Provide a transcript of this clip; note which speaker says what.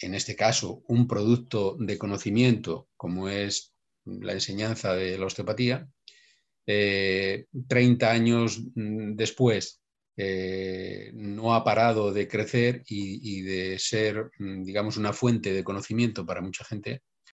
Speaker 1: en este caso, un producto de conocimiento como es la enseñanza de la osteopatía, eh, 30 años mm, después eh, no ha parado de crecer y, de ser, mm, digamos, una fuente de conocimiento para mucha gente,